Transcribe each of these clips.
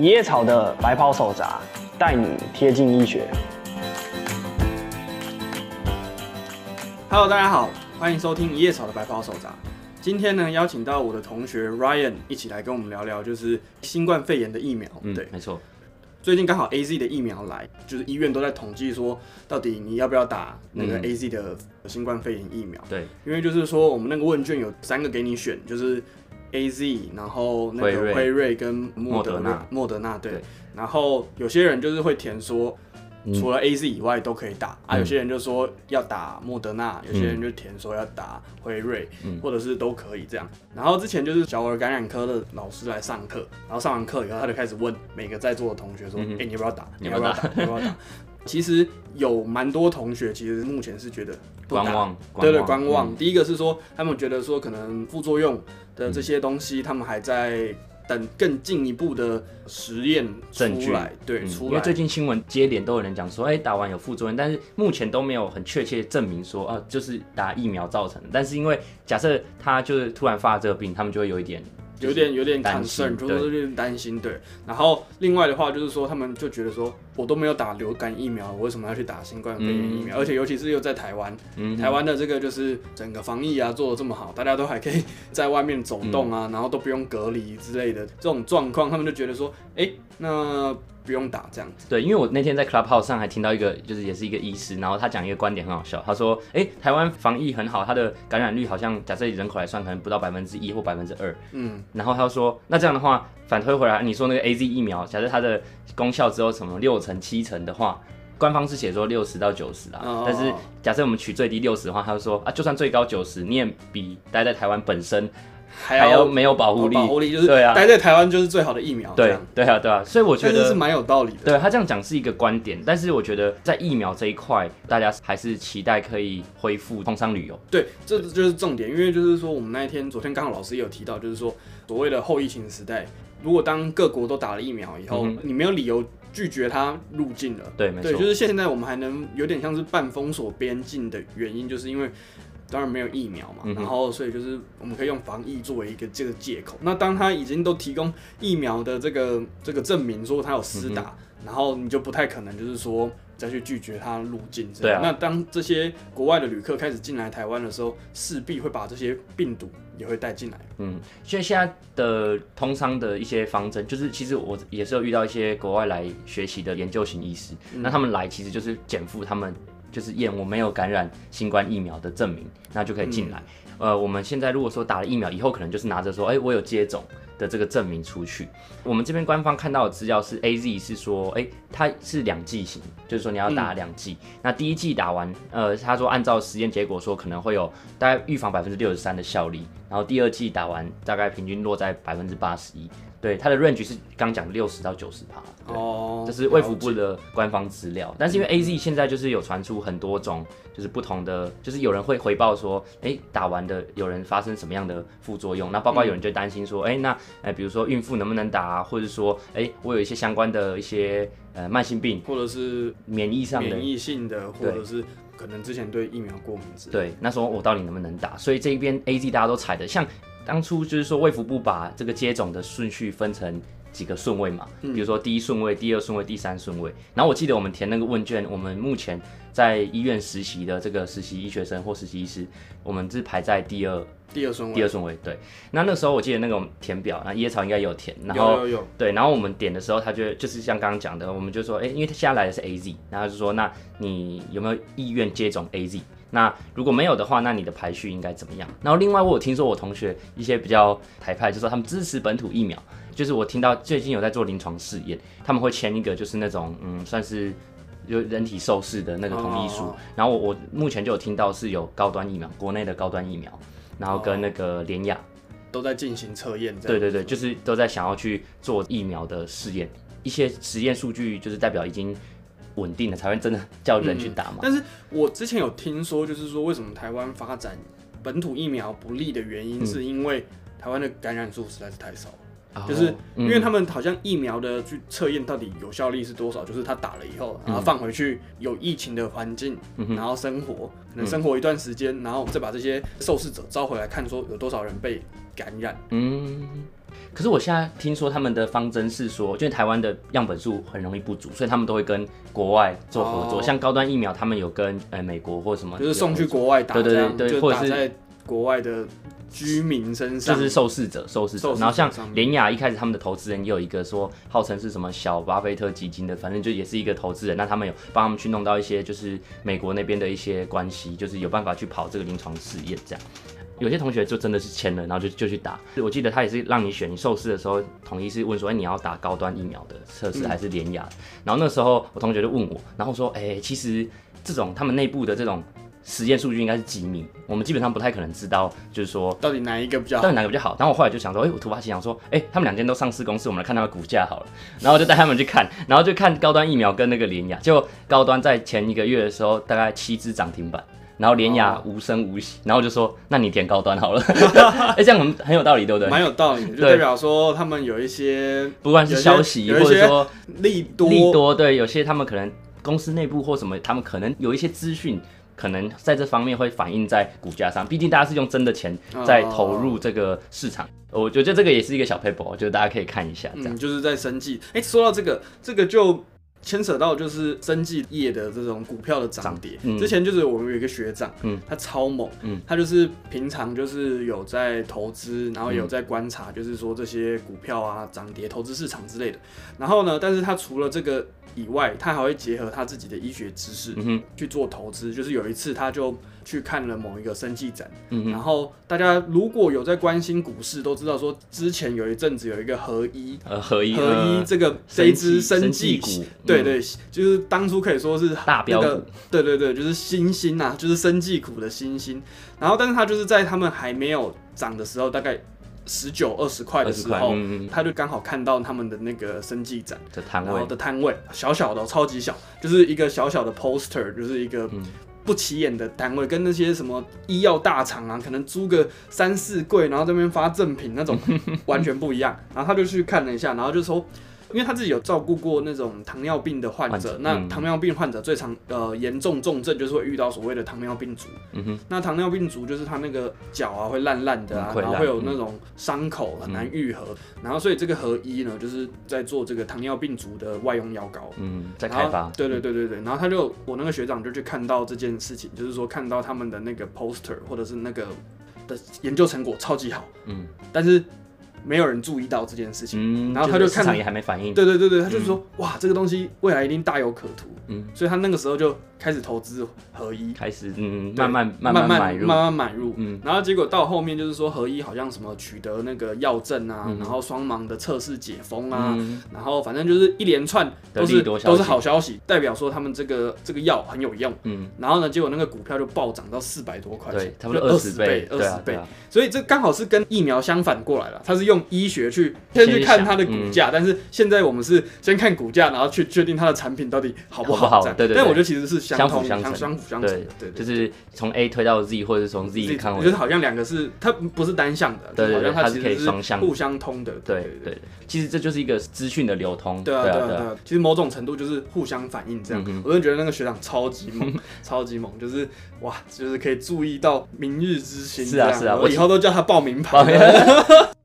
一叶草的白袍手札，带你贴近医学。Hello，大家好，欢迎收听一叶草的白袍手札。今天呢，邀请到我的同学 Ryan 一起来跟我们聊聊，就是新冠肺炎的疫苗。嗯，对，没错。最近刚好 A Z 的疫苗来，就是医院都在统计说，到底你要不要打那个 A Z 的新冠肺炎疫苗？对，因为就是说，我们那个问卷有三个给你选，就是 A Z，然后那个辉瑞跟莫德纳，莫德纳对，然后有些人就是会填说。除了 A Z 以外都可以打、嗯、啊，有些人就说要打莫德纳、嗯，有些人就填说要打辉瑞、嗯，或者是都可以这样。然后之前就是小儿感染科的老师来上课，然后上完课以后，他就开始问每个在座的同学说：“哎、嗯欸，你要不要打？你要不要打？你要不要打？” 其实有蛮多同学其实目前是觉得观望，对对，观望、嗯。第一个是说他们觉得说可能副作用的这些东西，他们还在。等更进一步的实验证据来，对、嗯，出来。因为最近新闻接连都有人讲说，哎、欸，打完有副作用，但是目前都没有很确切证明说，啊，就是打疫苗造成的。但是因为假设他就是突然发这个病，他们就会有一点。有点有点担心，就是有点担心，对。然后另外的话就是说，他们就觉得说，我都没有打流感疫苗，我为什么要去打新冠肺炎疫苗？嗯、而且尤其是又在台湾、嗯，台湾的这个就是整个防疫啊做的这么好，大家都还可以在外面走动啊，嗯、然后都不用隔离之类的这种状况，他们就觉得说，哎、欸，那。不用打这样子。对，因为我那天在 Clubhouse 上还听到一个，就是也是一个医师，然后他讲一个观点很好笑。他说：“哎、欸，台湾防疫很好，它的感染率好像假设以人口来算，可能不到百分之一或百分之二。”嗯。然后他说：“那这样的话，反推回来，你说那个 AZ 疫苗，假设它的功效只有什么六成、七成的话，官方是写说六十到九十啊。哦、但是假设我们取最低六十的话，他就说啊，就算最高九十，你也比待在台湾本身。”还要，没有保护力，保护力就是对啊，待在台湾就是最好的疫苗。对对啊对啊，所以我觉得是蛮有道理的。对他这样讲是一个观点，但是我觉得在疫苗这一块，大家还是期待可以恢复通商旅游。对，这就是重点，因为就是说我们那一天昨天刚好老师也有提到，就是说所谓的后疫情时代，如果当各国都打了疫苗以后，嗯、你没有理由拒绝他入境了。对，没错，就是现在我们还能有点像是半封锁边境的原因，就是因为。当然没有疫苗嘛，嗯，然后所以就是我们可以用防疫作为一个这个借口。那当他已经都提供疫苗的这个这个证明，说他有施打，嗯，然后你就不太可能就是说再去拒绝他入境。对啊。那当这些国外的旅客开始进来台湾的时候，势必会把这些病毒也会带进来。嗯，所以现在的通商的一些方针，就是其实我也是有遇到一些国外来学习的研究型医师，嗯，那他们来其实就是减负他们。就是验我没有感染新冠疫苗的证明，那就可以进来。嗯。呃，我们现在如果说打了疫苗以后，可能就是拿着说，哎、欸，我有接种的这个证明出去。我们这边官方看到的资料是 AZ 是说，哎、欸，它是两剂型，就是说你要打两剂。那第一剂打完，呃，他说按照实验结果说可能会有大概预防百分之六十三的效力，然后第二剂打完大概平均落在百分之八十一。对，它的 range 是刚讲六十到九十趴，哦，这是卫福部的官方资料。但是因为 AZ 现在就是有传出很多种，就是不同的，就是有人会回报说，哎，打完的有人发生什么样的副作用？那包括有人就担心说，哎，那哎，比如说孕妇能不能打啊？或者说，哎，我有一些相关的一些呃慢性病，或者是免疫上的免疫性的，或者是可能之前对疫苗过敏之类的。对，那时候我到底能不能打？所以这一边 AZ 大家都踩的像。当初就是说，卫福部把这个接种的顺序分成几个顺位嘛，比如说第一顺位、第二顺位、第三顺位。然后我记得我们填那个问卷，我们目前在医院实习的这个实习医学生或实习医师，我们是排在第二、第二顺位、第二顺位。对，那那时候我记得那个填表，那椰草应该有填，然后有有有对，然后我们点的时候，他就就是像刚刚讲的，我们就说，哎，因为他现在来的是 AZ，然后就说，那你有没有意愿接种 AZ？那如果没有的话，那你的排序应该怎么样？然后另外我有听说我同学一些比较台派，就说他们支持本土疫苗，就是我听到最近有在做临床试验，他们会签一个就是那种嗯算是有人体受试的那个同意书。Oh. 然后我我目前就有听到是有高端疫苗，国内的高端疫苗，然后跟那个联亚都在进行测验。对对对，就是都在想要去做疫苗的试验，一些实验数据就是代表已经。稳定的才会真的叫人去打嘛、嗯？但是我之前有听说，就是说为什么台湾发展本土疫苗不利的原因，是因为台湾的感染数实在是太少、嗯、就是因为他们好像疫苗的去测验到底有效力是多少，就是他打了以后，然后放回去有疫情的环境，然后生活，可能生活一段时间，然后再把这些受试者招回来看，说有多少人被感染。嗯。可是我现在听说他们的方针是说，就台湾的样本数很容易不足，所以他们都会跟国外做合作。哦、像高端疫苗，他们有跟呃美国或什么，就是送去国外打，对对对对，或者是在国外的居民身上，就是受试者、受试者。然后像联雅一开始他们的投资人也有一个说，号称是什么小巴菲特基金的，反正就也是一个投资人。那他们有帮他们去弄到一些就是美国那边的一些关系，就是有办法去跑这个临床试验这样。有些同学就真的是签了，然后就就去打。我记得他也是让你选，你受试的时候，统一是问说，哎，你要打高端疫苗的测试还是联雅？嗯、然后那时候我同学就问我，然后说，哎，其实这种他们内部的这种实验数据应该是机密，我们基本上不太可能知道，就是说到底哪一个比较好，到底哪个比较好。然后我后来就想说，哎，我突发奇想说，哎，他们两间都上市公司，我们来看他们股价好了。然后我就带他们去看，然后就看高端疫苗跟那个联雅，就高端在前一个月的时候，大概七只涨停板。然后联雅无声无息，然后就说：“那你填高端好了。”哎，这样很很有道理，对不对？蛮有道理，就代表说他们有一些，不管是消息或者说利多，利多，对，有些他们可能公司内部或什么，他们可能有一些资讯，可能在这方面会反映在股价上。毕竟大家是用真的钱在投入这个市场，我觉得这个也是一个小 paper，我觉得大家可以看一下。这样、嗯、就是在生计。哎，说到这个，这个就。牵扯到就是生技业的这种股票的涨跌。嗯、之前就是我们有一个学长，嗯，他超猛，嗯，他就是平常就是有在投资，然后有在观察，就是说这些股票啊涨跌、投资市场之类的。然后呢，但是他除了这个以外，他还会结合他自己的医学知识，去做投资。就是有一次他就。去看了某一个生技展，嗯、然后大家如果有在关心股市，都知道说之前有一阵子有一个合一，呃，合一，合一这个这一支生技股，对对对，就是当初可以说是大标股，对对对，就是新兴啊，就是生技股的新兴。然后，但是它就是在他们还没有涨的时候，大概十九二十块的时候，嗯、他就刚好看到他们的那个生技展的摊位的摊位，小小的，超级小，就是一个小小的 poster，就是一个。嗯不起眼的单位，跟那些什么医药大厂啊，可能租个三四柜，然后这边发赠品那种，完全不一样。然后他就去看了一下，然后就说。因为他自己有照顾过那种糖尿病的患者，患者那糖尿病患者最常呃严重重症就是会遇到所谓的糖尿病足。嗯、哼那糖尿病足就是他那个脚啊会烂烂的啊，然后会有那种伤口很难愈合，嗯、然后所以这个合一呢就是在做这个糖尿病足的外用药膏。嗯，在开发。对对对对对，然后他就我那个学长就去看到这件事情，就是说看到他们的那个 poster 或者是那个的研究成果超级好。嗯，但是。没有人注意到这件事情，嗯、然后他就看，市场也还没反应。对对对对，他就说，嗯、哇，这个东西未来一定大有可图。嗯，所以他那个时候就开始投资合一，开始嗯慢慢慢慢买入，慢慢买入。嗯，然后结果到后面就是说合一好像什么取得那个药证啊，然后双盲的测试解封啊，然后反正就是一连串都是都是好消息，代表说他们这个这个药很有用。嗯，然后呢，结果那个股票就暴涨到四百多块钱，差不多二十倍，二十倍。所以这刚好是跟疫苗相反过来了，它是用医学去先去看它的股价，但是现在我们是先看股价，然后去确定它的产品到底好不好。对对，但我觉得其实是相辅相成，相辅相成。对对，就是从 A 推到 Z，或者是从 Z 看，我觉得好像两个是它不是单向的，对，好像它是可以双向、互相通的。对对，其实这就是一个资讯的流通。对啊对啊对啊，其实某种程度就是互相反应这样。我就觉得那个学长超级猛，超级猛，就是哇，就是可以注意到明日之星。是啊是啊，我以后都叫他报名牌。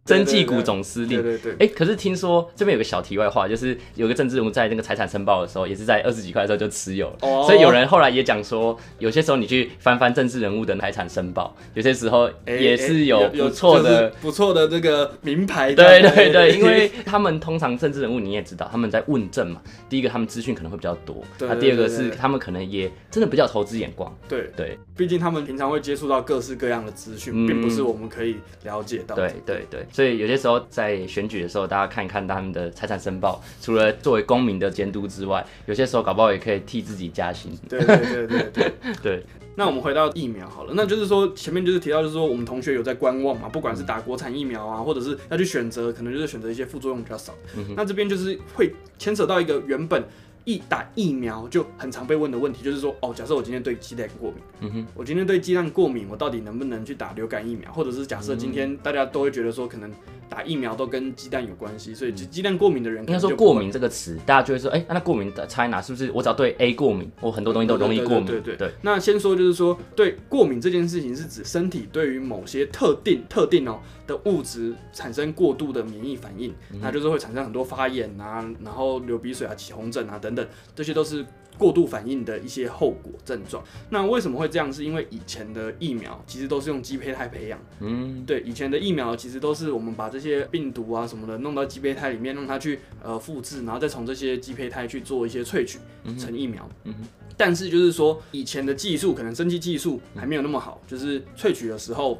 生技股总司令，对对对，哎，可是听说这边有个小题外话，就是有个政治人物在那个财产申报的时候，也是在二十几块的时候就持有了，所以有人后来也讲说，有些时候你去翻翻政治人物的财产申报，有些时候也是有不错的、不错的这个名牌。对对对，因为 他们通常政治人物你也知道，他们在问政嘛，第一个他们资讯可能会比较多，那第二个是他们可能也真的比较投资眼光。对对，毕竟他们平常会接触到各式各样的资讯，并不是我们可以了解到。对对对。所以有些时候在选举的时候，大家看一看他们的财产申报，除了作为公民的监督之外，有些时候搞不好也可以替自己加薪。对对对对对 对。那我们回到疫苗好了，那就是说前面就是提到，就是说我们同学有在观望嘛，不管是打国产疫苗啊，或者是要去选择，可能就是选择一些副作用比较少。嗯、那这边就是会牵扯到一个原本一打疫苗就很常被问的问题，就是说，哦，假设我今天对鸡蛋过敏，嗯哼，我今天对鸡蛋过敏，我到底能不能去打流感疫苗？或者是假设今天大家都会觉得说，可能打疫苗都跟鸡蛋有关系，所以鸡蛋过敏的人应该说过敏这个词，大家就会说，哎、欸，那过敏的差在哪？是不是我只要对 A 过敏，我很多东西都容易过敏？对对对。那先说就是说，对过敏这件事情是指身体对于某些特定特定哦的物质产生过度的免疫反应，那就是会产生很多发炎啊，然后流鼻水啊、起红疹啊等等，这些都是。过度反应的一些后果症状，那为什么会这样？是因为以前的疫苗其实都是用鸡胚胎培养，嗯，对，以前的疫苗其实都是我们把这些病毒啊什么的弄到鸡胚胎里面，让它去呃复制，然后再从这些鸡胚胎去做一些萃取成疫苗。嗯，但是就是说以前的技术可能生技技术还没有那么好，就是萃取的时候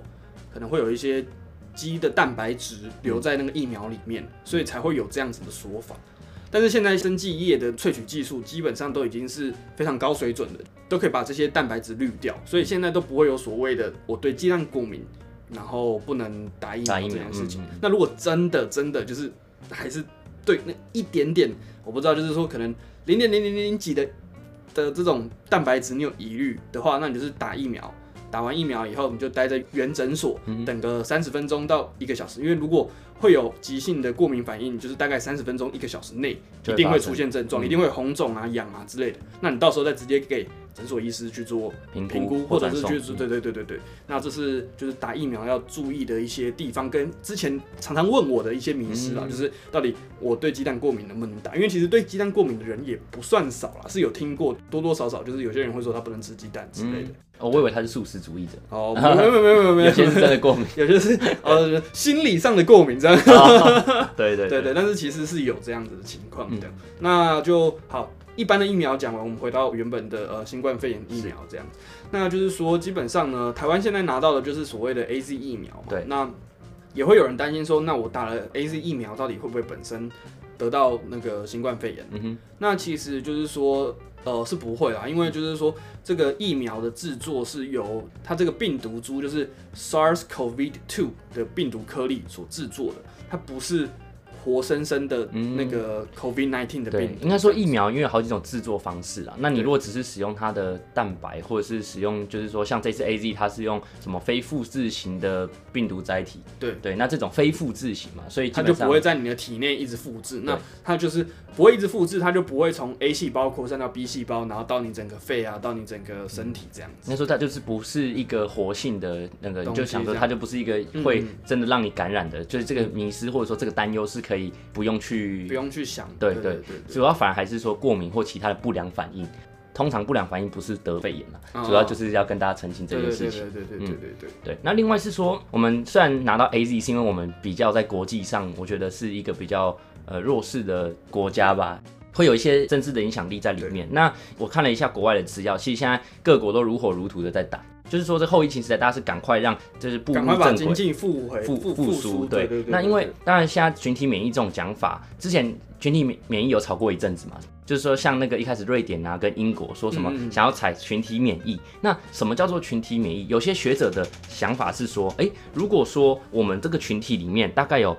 可能会有一些鸡的蛋白质留在那个疫苗里面，所以才会有这样子的说法。但是现在生技业的萃取技术基本上都已经是非常高水准的，都可以把这些蛋白质滤掉，所以现在都不会有所谓的我对鸡蛋过敏，然后不能打疫苗这件事情。那如果真的真的就是还是对那一点点，我不知道，就是说可能零点零零零几的的这种蛋白质你有疑虑的话，那你就是打疫苗。打完疫苗以后，你就待在原诊所等个三十分钟到一个小时，因为如果会有急性的过敏反应，就是大概三十分钟一个小时内一定会出现症状，一定会红肿啊、痒啊之类的。那你到时候再直接给诊所医师去做评估，或者是去做，对对对对对。那这是就是打疫苗要注意的一些地方，跟之前常常问我的一些迷失啦，就是到底我对鸡蛋过敏能不能打？因为其实对鸡蛋过敏的人也不算少啦，是有听过多多少少，就是有些人会说他不能吃鸡蛋之类的。哦，我以为他是素食主义者。哦，没有没有没有没有，有些是真的过敏，有些是呃心理上的过敏这样。对对对对，但是其实是有这样子的情况的。那就好。一般的疫苗讲完，我们回到原本的呃新冠肺炎疫苗这样，那就是说基本上呢，台湾现在拿到的就是所谓的 AZ 疫苗嘛。对。那也会有人担心说，那我打了 AZ 疫苗，到底会不会本身得到那个新冠肺炎？嗯哼。那其实就是说，呃，是不会啊，因为就是说这个疫苗的制作是由它这个病毒株就是 SARS-CoV-2 的病毒颗粒所制作的，它不是。活生生的那个 COVID-19 的病，应该说疫苗因为有好几种制作方式啊。那你如果只是使用它的蛋白，或者是使用就是说像这次 AZ 它是用什么非复制型的病毒载体，对对，那这种非复制型嘛，所以它就不会在你的体内一直复制，那它就是不会一直复制，它就不会从 A 细胞扩散到 B 细胞，然后到你整个肺啊，到你整个身体这样子。应该说它就是不是一个活性的那个，你就想说它就不是一个会真的让你感染的，就是这个迷失或者说这个担忧是可。可以不用去不用去想，对对对。主要反而还是说过敏或其他的不良反应，通常不良反应不是得肺炎嘛，主要就是要跟大家澄清这件事情。对对对对对。那另外是说，我们虽然拿到 AZ，是因为我们比较在国际上，我觉得是一个比较弱势的国家吧，会有一些政治的影响力在里面。那我看了一下国外的资料，其实现在各国都如火如荼的在打。就是说，这后疫情时代，大家是赶快让就是步入正轨，把经济复回复复苏。对，对，对，对，那因为当然现在群体免疫这种讲法，之前群体免免疫有吵过一阵子嘛。就是说，像那个一开始瑞典啊跟英国说什么想要采群体免疫，那什么叫做群体免疫？有些学者的想法是说，哎，如果说我们这个群体里面大概有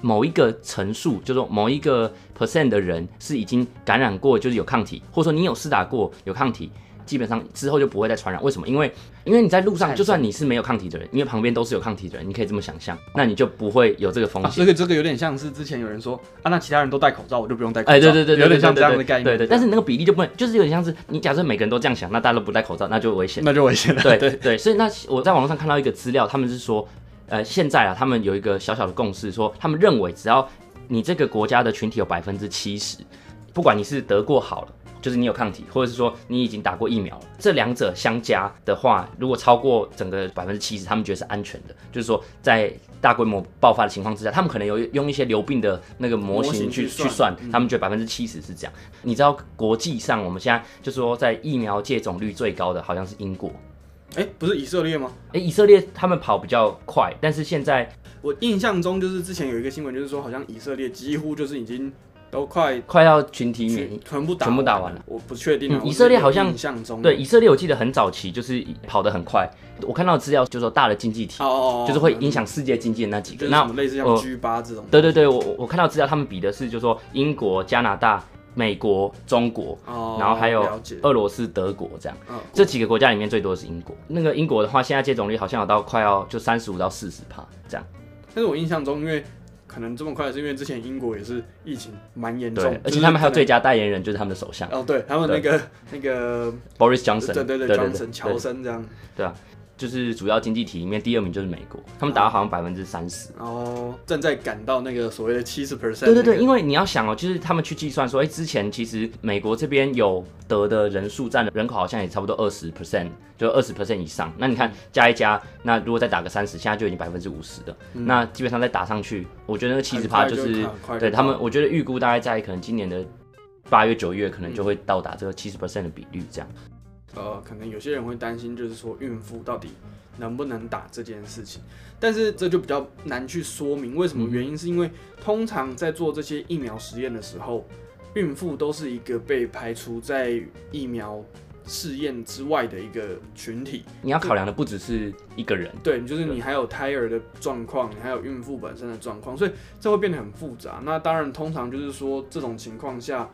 某一个层数，就是说某一个 percent 的人是已经感染过，就是有抗体，或者说你有施打过有抗体。基本上之后就不会再传染，为什么？因为因为你在路上，就算你是没有抗体的人，因为旁边都是有抗体的人，你可以这么想象，那你就不会有这个风险。这个这个有点像是之前有人说啊，那其他人都戴口罩，我就不用戴口罩。哎，对对对，有点像这样的概念。对对，但是那个比例就不能，就是有点像是你假设每个人都这样想，那大家都不戴口罩，那就危险，那就危险。了。对对对，所以那我在网络上看到一个资料，他们是说，呃，现在啊，他们有一个小小的共识，说他们认为只要你这个国家的群体有百分之七十，不管你是得过好了。就是你有抗体，或者是说你已经打过疫苗了，这两者相加的话，如果超过整个百分之七十，他们觉得是安全的。就是说，在大规模爆发的情况之下，他们可能有用一些流病的那个模型去去算，他们觉得百分之七十是这样。你知道国际上我们现在就是说，在疫苗接种率最高的好像是英国，哎，不是以色列吗？哎，以色列他们跑比较快，但是现在我印象中就是之前有一个新闻，就是说好像以色列几乎就是已经。都快快要群体免疫，全部打全部打完了，我不确定、啊嗯。以色列好像对以色列，我记得很早期就是跑得很快。我看到资料就是说大的经济体，就是会影响世界经济的那几个。那类似像 G 八这种。对对对，我我看到资料，他们比的是就是说英国、加拿大、美国、中国，哦、然后还有俄罗斯、德国这样，哦、这几个国家里面最多的是英国。那个英国的话，现在接种率好像有到快要就三十五到四十帕这样。但是我印象中，因为可能这么快，是因为之前英国也是疫情蛮严重，而且他们还有最佳代言人就是他们的首相。哦，对他们那个那个 Boris Johnson，对对对，Johnson 乔森这样，对啊。就是主要经济体里面第二名就是美国，他们打到好像百分之三十哦，正在赶到那个所谓的七十 percent。对对对，因为你要想哦，就是他们去计算说，哎、欸，之前其实美国这边有得的人数占的人口好像也差不多二十 percent，就二十 percent 以上。那你看加一加，那如果再打个三十，现在就已经百分之五十了。嗯、那基本上再打上去，我觉得那个七十趴就是对他们，我觉得预估大概在可能今年的八月九月，可能就会到达这个七十 percent 的比率这样。呃，可能有些人会担心，就是说孕妇到底能不能打这件事情，但是这就比较难去说明。为什么原因？是因为通常在做这些疫苗实验的时候，孕妇都是一个被排除在疫苗试验之外的一个群体。你要考量的不只是一个人，对，就是你还有胎儿的状况，你还有孕妇本身的状况，所以这会变得很复杂。那当然，通常就是说这种情况下。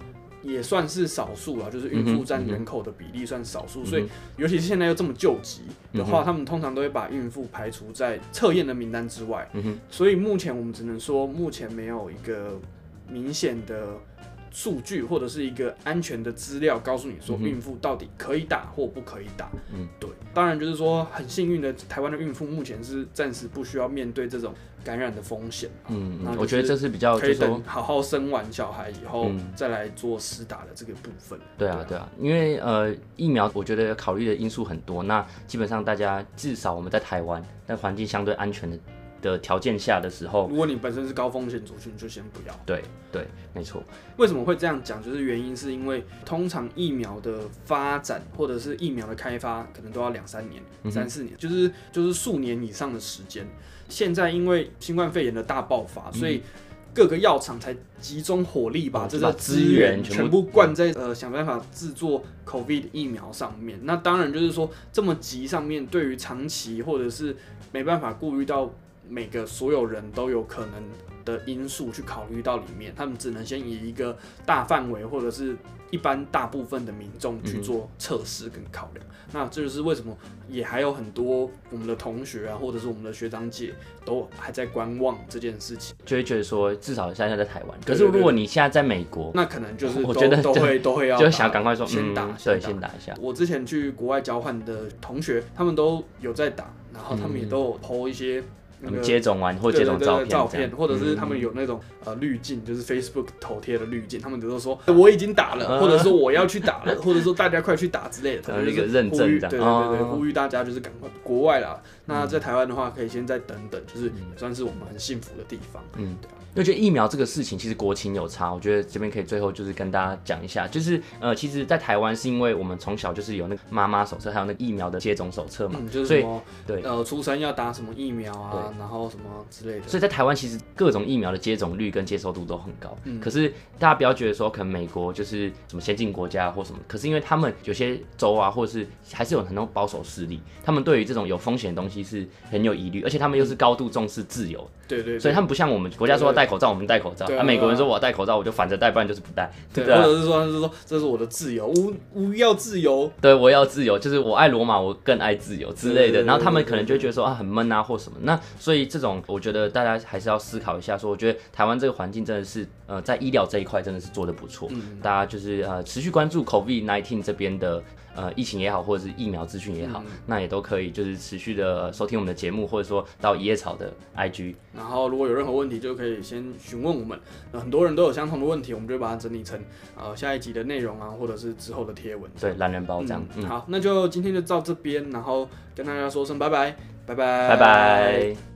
也算是少数了，就是孕妇占人口的比例算少数，所以尤其是现在又这么救急的话，嗯、他们通常都会把孕妇排除在测验的名单之外。嗯、哼。所以目前我们只能说，目前没有一个明显的数据或者是一个安全的资料告诉你说孕妇到底可以打或不可以打。嗯，对。当然就是说很幸运的，台湾的孕妇目前是暂时不需要面对这种。感染的风险，嗯，我觉得这是比较，可以等好好生完小孩以后再来做施打的这个部分。嗯、对啊，对啊，因为呃疫苗，我觉得考虑的因素很多。那基本上大家至少我们在台湾，在环境相对安全的的条件下的时候，如果你本身是高风险族群，就先不要。对对，没错。为什么会这样讲？就是原因是因为通常疫苗的发展或者是疫苗的开发，可能都要两三年、三四年，就是就是数年以上的时间。现在因为新冠肺炎的大爆发，所以各个药厂才集中火力把这个资源全部灌在呃想办法制作 COVID 疫苗上面。那当然就是说这么急上面，对于长期或者是没办法顾虑到每个所有人都有可能的因素去考虑到里面，他们只能先以一个大范围或者是一般大部分的民众去做测试跟考量。嗯、那这就是为什么也还有很多我们的同学啊，或者是我们的学长姐都还在观望这件事情，就会觉得说至少现在在台湾。可是如果你现在在美国，那可能就是我觉得都会都会要就想赶快说先打，对，先打一下。我之前去国外交换的同学，他们都有在打，然后他们也都有 po 一些。那个、接种完或接种照片，照片，或者是他们有那种呃滤镜，就是 Facebook 头贴的滤镜，他们都说我已经打了，或者说我要去打了，或者说大家快去打之类的，他们一个认证，对对对对，呼吁大家就是赶快国外啦。那在台湾的话，可以先再等等，就是也算是我们很幸福的地方。嗯，对啊。我觉得疫苗这个事情其实国情有差，我觉得这边可以最后就是跟大家讲一下，就是呃，其实，在台湾是因为我们从小就是有那个妈妈手册，还有那个疫苗的接种手册嘛，嗯，就是什么对。呃，出生要打什么疫苗啊，对然后什么之类的。所以在台湾其实各种疫苗的接种率跟接受度都很高。嗯，可是大家不要觉得说可能美国就是什么先进国家或什么，可是因为他们有些州啊，或者是还是有很多保守势力，他们对于这种有风险的东西是很有疑虑，而且他们又是高度重视自由。对，对对，所以他们不像我们国家说要戴口罩，我们戴口罩。啊，美国人说我要戴口罩，我就反着戴，不然就是不戴。对，或者是说，是说这是我的自由，我我要自由。对，我要自由，就是我爱罗马，我更爱自由之类的。然后他们可能就会觉得说啊，很闷啊，或什么。那所以这种，我觉得大家还是要思考一下。说，我觉得台湾这个环境真的是，呃，在医疗这一块真的是做的不错。嗯，大家就是呃，持续关注 COVID-19 这边的。呃，疫情也好，或者是疫苗资讯也好，嗯、那也都可以，就是持续的收听我们的节目，或者说到一叶草的 IG。然后，如果有任何问题，就可以先询问我们。很多人都有相同的问题，我们就把它整理成呃下一集的内容啊，或者是之后的贴文。对，懒人包这样。嗯嗯、好，那就今天就到这边，然后跟大家说声拜拜，拜拜，拜拜。